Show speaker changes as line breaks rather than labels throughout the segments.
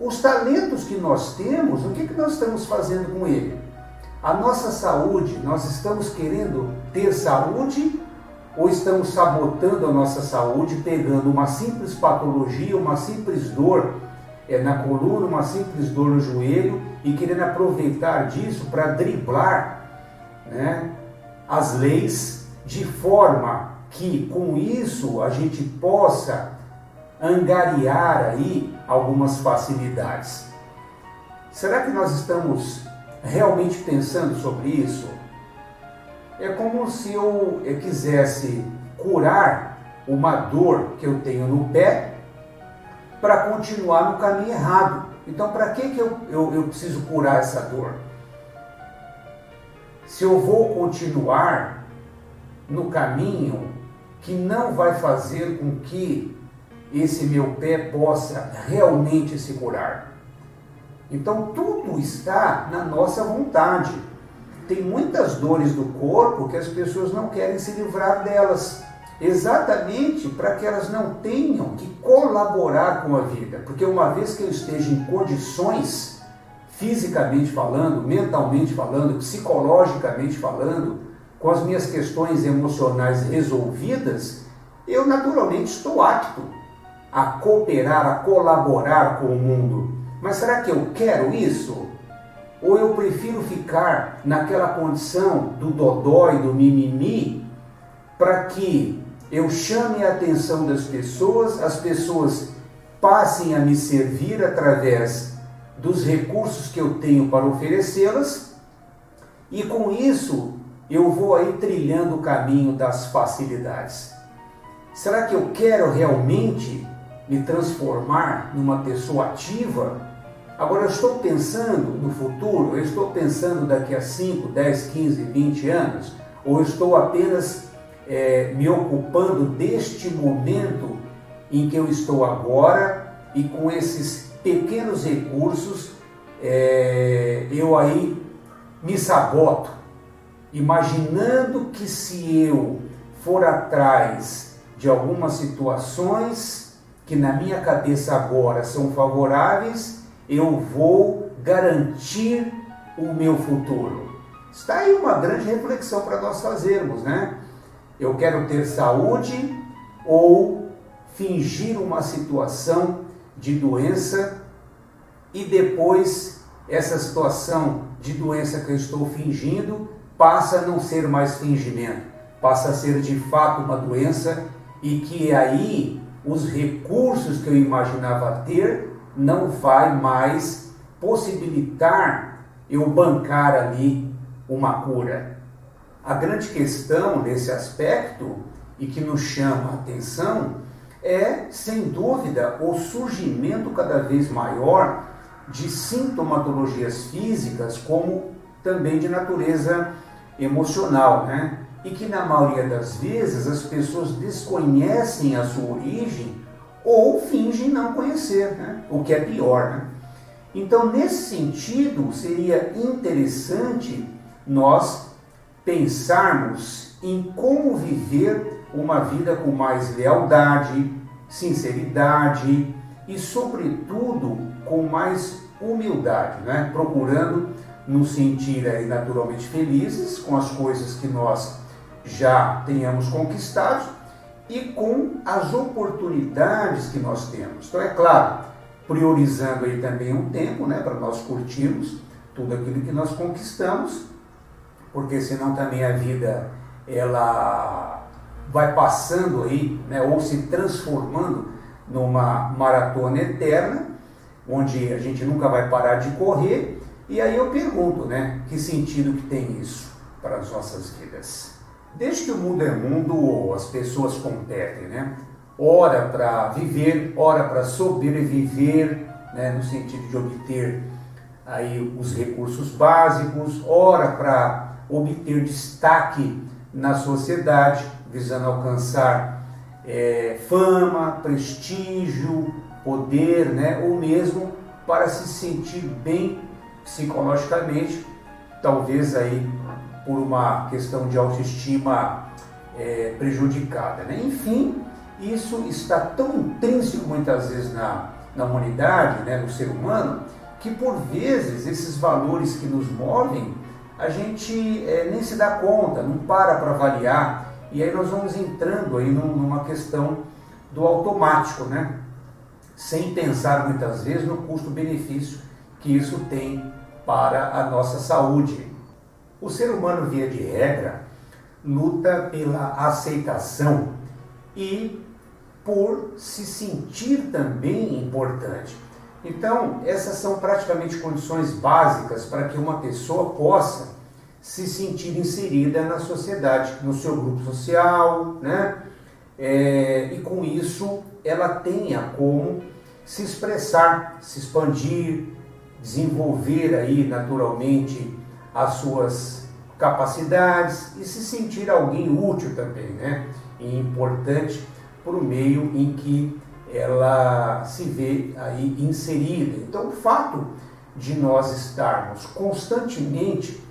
os talentos que nós temos, o que, que nós estamos fazendo com ele? A nossa saúde, nós estamos querendo ter saúde ou estamos sabotando a nossa saúde, pegando uma simples patologia, uma simples dor é, na coluna, uma simples dor no joelho e querendo aproveitar disso para driblar né, as leis de forma que com isso a gente possa angariar aí algumas facilidades. Será que nós estamos realmente pensando sobre isso? É como se eu, eu quisesse curar uma dor que eu tenho no pé para continuar no caminho errado. Então, para que, que eu, eu, eu preciso curar essa dor? Se eu vou continuar no caminho que não vai fazer com que esse meu pé possa realmente se curar. Então, tudo está na nossa vontade. Tem muitas dores do corpo que as pessoas não querem se livrar delas exatamente para que elas não tenham que colaborar com a vida, porque uma vez que eu esteja em condições, fisicamente falando, mentalmente falando, psicologicamente falando, com as minhas questões emocionais resolvidas, eu naturalmente estou apto a cooperar, a colaborar com o mundo. Mas será que eu quero isso? Ou eu prefiro ficar naquela condição do dodói, do mimimi, para que eu chame a atenção das pessoas, as pessoas passem a me servir através dos recursos que eu tenho para oferecê-las, e com isso eu vou aí trilhando o caminho das facilidades. Será que eu quero realmente me transformar numa pessoa ativa? Agora eu estou pensando no futuro, eu estou pensando daqui a 5, 10, 15, 20 anos, ou estou apenas é, me ocupando deste momento em que eu estou agora e com esses pequenos recursos é, eu aí me saboto, imaginando que se eu for atrás de algumas situações que na minha cabeça agora são favoráveis, eu vou garantir o meu futuro. Está aí uma grande reflexão para nós fazermos, né? Eu quero ter saúde ou fingir uma situação de doença e depois essa situação de doença que eu estou fingindo passa a não ser mais fingimento, passa a ser de fato uma doença e que aí os recursos que eu imaginava ter não vai mais possibilitar eu bancar ali uma cura. A grande questão nesse aspecto e que nos chama a atenção é, sem dúvida, o surgimento cada vez maior de sintomatologias físicas, como também de natureza emocional, né? E que na maioria das vezes as pessoas desconhecem a sua origem ou fingem não conhecer, né? O que é pior, né? Então, nesse sentido, seria interessante nós pensarmos em como viver uma vida com mais lealdade, sinceridade e, sobretudo, com mais humildade, né? procurando nos sentir aí naturalmente felizes com as coisas que nós já tenhamos conquistado e com as oportunidades que nós temos. Então, é claro, priorizando aí também um tempo né, para nós curtirmos tudo aquilo que nós conquistamos porque senão também a vida ela vai passando aí, né, ou se transformando numa maratona eterna, onde a gente nunca vai parar de correr. E aí eu pergunto, né, que sentido que tem isso para as nossas vidas? Desde que o mundo é mundo, as pessoas competem, né? Ora para viver, ora para sobreviver, né, no sentido de obter aí os recursos básicos, ora para obter destaque na sociedade, visando alcançar é, fama, prestígio, poder, né? ou mesmo para se sentir bem psicologicamente, talvez aí por uma questão de autoestima é, prejudicada. Né? Enfim, isso está tão intrínseco muitas vezes na, na humanidade, né, no ser humano, que por vezes esses valores que nos movem, a gente é, nem se dá conta, não para para avaliar, e aí nós vamos entrando aí numa questão do automático, né? sem pensar muitas vezes no custo-benefício que isso tem para a nossa saúde. O ser humano, via de regra, luta pela aceitação e por se sentir também importante. Então, essas são praticamente condições básicas para que uma pessoa possa se sentir inserida na sociedade, no seu grupo social, né? É, e com isso ela tenha como se expressar, se expandir, desenvolver aí naturalmente as suas capacidades e se sentir alguém útil também, né? E importante para o meio em que ela se vê aí inserida. Então, o fato de nós estarmos constantemente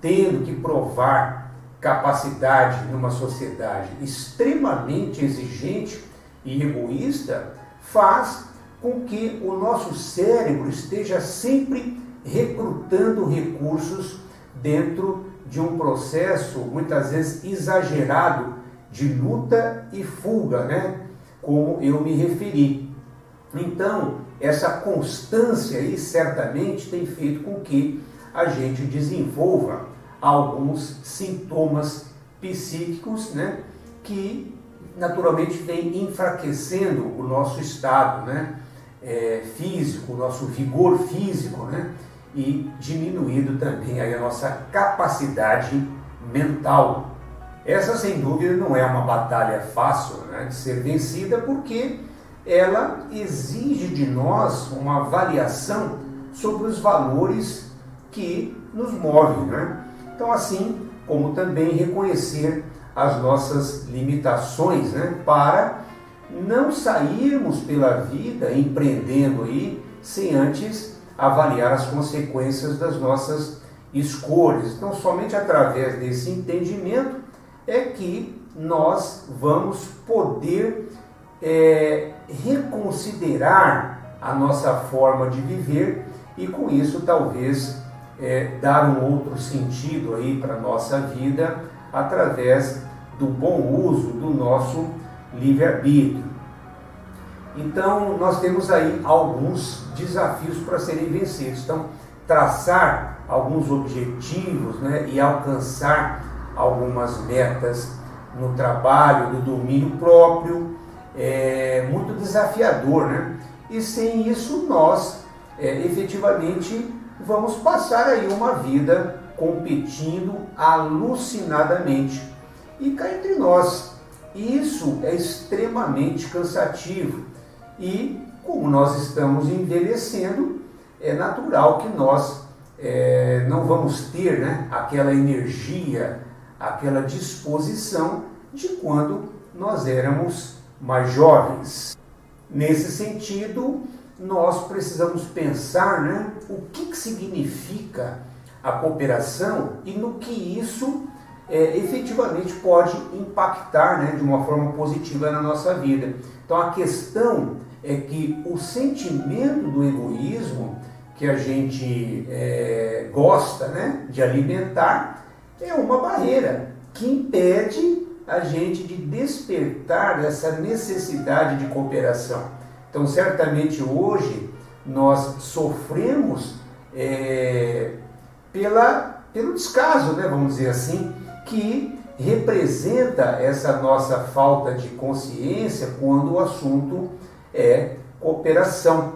tendo que provar capacidade numa sociedade extremamente exigente e egoísta faz com que o nosso cérebro esteja sempre recrutando recursos dentro de um processo muitas vezes exagerado de luta e fuga, né? Como eu me referi. Então, essa constância aí certamente tem feito com que a gente desenvolva alguns sintomas psíquicos, né? Que naturalmente vem enfraquecendo o nosso estado, né? É, físico, o nosso vigor físico, né? E diminuindo também a nossa capacidade mental. Essa, sem dúvida, não é uma batalha fácil né, de ser vencida, porque ela exige de nós uma avaliação sobre os valores que nos movem. Né? Então, assim como também reconhecer as nossas limitações né, para não sairmos pela vida empreendendo aí sem antes avaliar as consequências das nossas escolhas. Então, somente através desse entendimento é que nós vamos poder é, reconsiderar a nossa forma de viver e com isso talvez é, dar um outro sentido aí para a nossa vida através do bom uso do nosso livre-arbítrio. Então, nós temos aí alguns desafios para serem vencidos. Então, traçar alguns objetivos né, e alcançar algumas metas no trabalho, do domínio próprio, é muito desafiador, né? E sem isso nós é, efetivamente vamos passar aí uma vida competindo alucinadamente. E cá entre nós, isso é extremamente cansativo. E como nós estamos envelhecendo, é natural que nós é, não vamos ter né, aquela energia, aquela disposição de quando nós éramos mais jovens. Nesse sentido, nós precisamos pensar né, o que, que significa a cooperação e no que isso é, efetivamente pode impactar né, de uma forma positiva na nossa vida. Então a questão é que o sentimento do egoísmo que a gente é, gosta né, de alimentar é uma barreira que impede a gente de despertar essa necessidade de cooperação. Então, certamente hoje nós sofremos é, pela, pelo descaso, né, vamos dizer assim, que representa essa nossa falta de consciência quando o assunto é cooperação.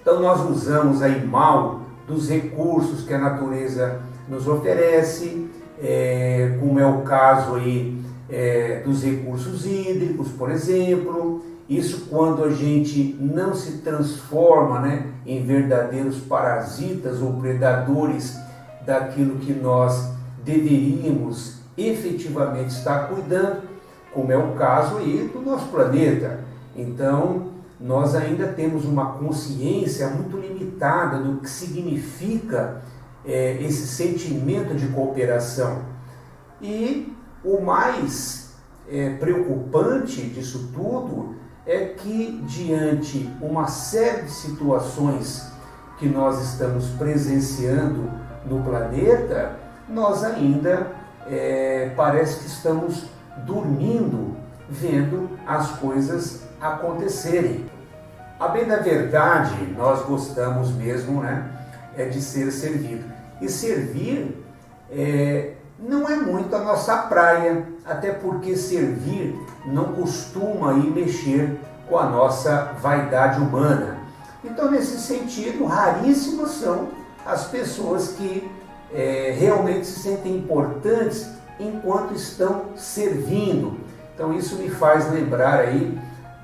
Então, nós usamos aí mal dos recursos que a natureza nos oferece, é, como é o caso aí é, dos recursos hídricos, por exemplo. Isso quando a gente não se transforma né, em verdadeiros parasitas ou predadores daquilo que nós deveríamos efetivamente estar cuidando, como é o caso aí do nosso planeta. Então, nós ainda temos uma consciência muito limitada do que significa é, esse sentimento de cooperação. E o mais é, preocupante disso tudo é que diante uma série de situações que nós estamos presenciando no planeta, nós ainda é, parece que estamos dormindo, vendo as coisas acontecerem. A bem da verdade, nós gostamos mesmo né, é de ser servido. E servir é, não é muito a nossa praia, até porque servir não costuma ir mexer com a nossa vaidade humana. Então, nesse sentido, raríssimas são as pessoas que é, realmente se sentem importantes enquanto estão servindo. Então, isso me faz lembrar aí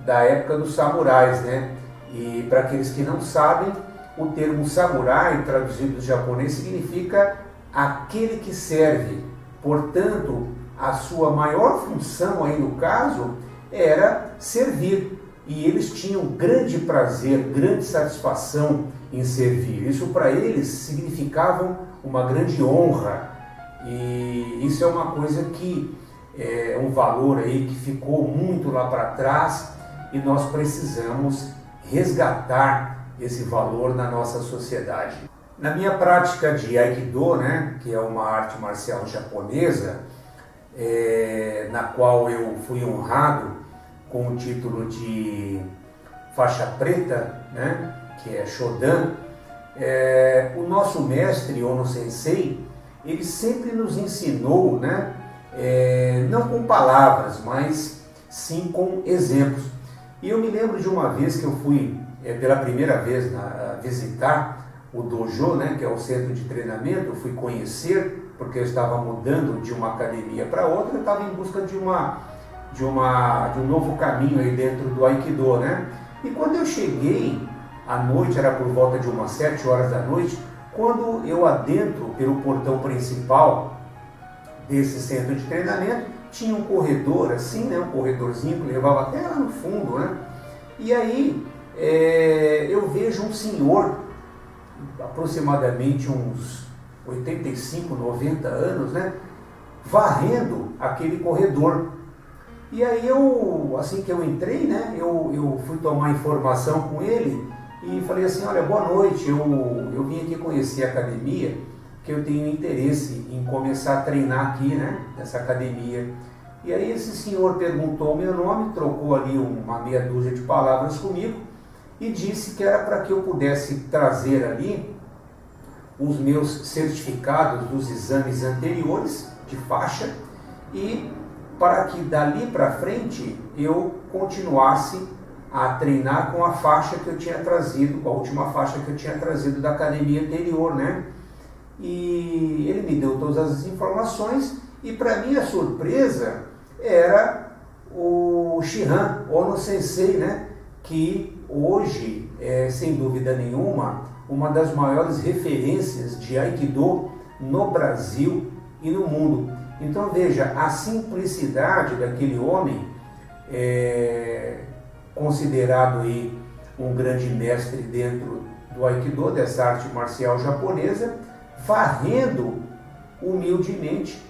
da época dos samurais, né? E para aqueles que não sabem, o termo samurai, traduzido do japonês, significa aquele que serve. Portanto, a sua maior função aí no caso era servir. E eles tinham grande prazer, grande satisfação em servir. Isso para eles significava uma grande honra. E isso é uma coisa que é um valor aí que ficou muito lá para trás e nós precisamos resgatar esse valor na nossa sociedade. Na minha prática de Aikido, né, que é uma arte marcial japonesa, é, na qual eu fui honrado com o título de faixa preta, né, que é Shodan, é, o nosso mestre Ono Sensei, ele sempre nos ensinou, né, é, não com palavras, mas sim com exemplos. E eu me lembro de uma vez que eu fui é, pela primeira vez na, visitar o dojo, né, que é o centro de treinamento, eu fui conhecer, porque eu estava mudando de uma academia para outra, eu estava em busca de, uma, de, uma, de um novo caminho aí dentro do Aikido, né? E quando eu cheguei, à noite, era por volta de umas 7 horas da noite, quando eu adentro pelo portão principal desse centro de treinamento, tinha um corredor assim, né, um corredorzinho que levava até lá no fundo, né? E aí é, eu vejo um senhor aproximadamente uns 85, 90 anos, né? Varrendo aquele corredor. E aí eu, assim que eu entrei, né? Eu, eu fui tomar informação com ele e falei assim, olha, boa noite, eu, eu vim aqui conhecer a academia, que eu tenho interesse em começar a treinar aqui, né? Nessa academia. E aí esse senhor perguntou o meu nome, trocou ali uma meia dúzia de palavras comigo e disse que era para que eu pudesse trazer ali os meus certificados dos exames anteriores de faixa e para que dali para frente eu continuasse a treinar com a faixa que eu tinha trazido, com a última faixa que eu tinha trazido da academia anterior, né? E ele me deu todas as informações e para minha surpresa era o Shihan Ono Sensei, né? Que hoje, é, sem dúvida nenhuma, uma das maiores referências de Aikido no Brasil e no mundo. Então veja, a simplicidade daquele homem, é, considerado aí um grande mestre dentro do Aikido, dessa arte marcial japonesa, varrendo humildemente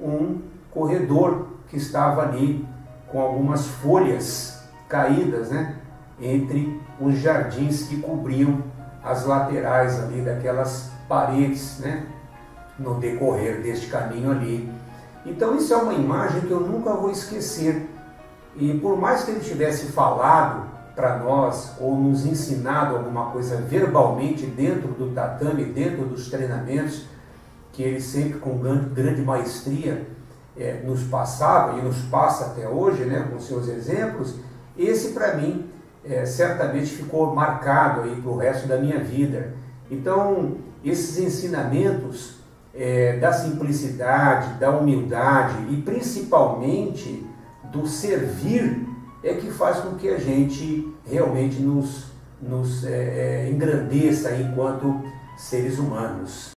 um corredor que estava ali com algumas folhas caídas, né? entre os jardins que cobriam as laterais ali daquelas paredes, né? No decorrer deste caminho ali. Então isso é uma imagem que eu nunca vou esquecer. E por mais que ele tivesse falado para nós ou nos ensinado alguma coisa verbalmente dentro do tatame, dentro dos treinamentos, que ele sempre com grande maestria é, nos passava e nos passa até hoje, né, com seus exemplos, esse para mim é, certamente ficou marcado aí para o resto da minha vida. Então, esses ensinamentos é, da simplicidade, da humildade e principalmente do servir é que faz com que a gente realmente nos, nos é, é engrandeça enquanto seres humanos.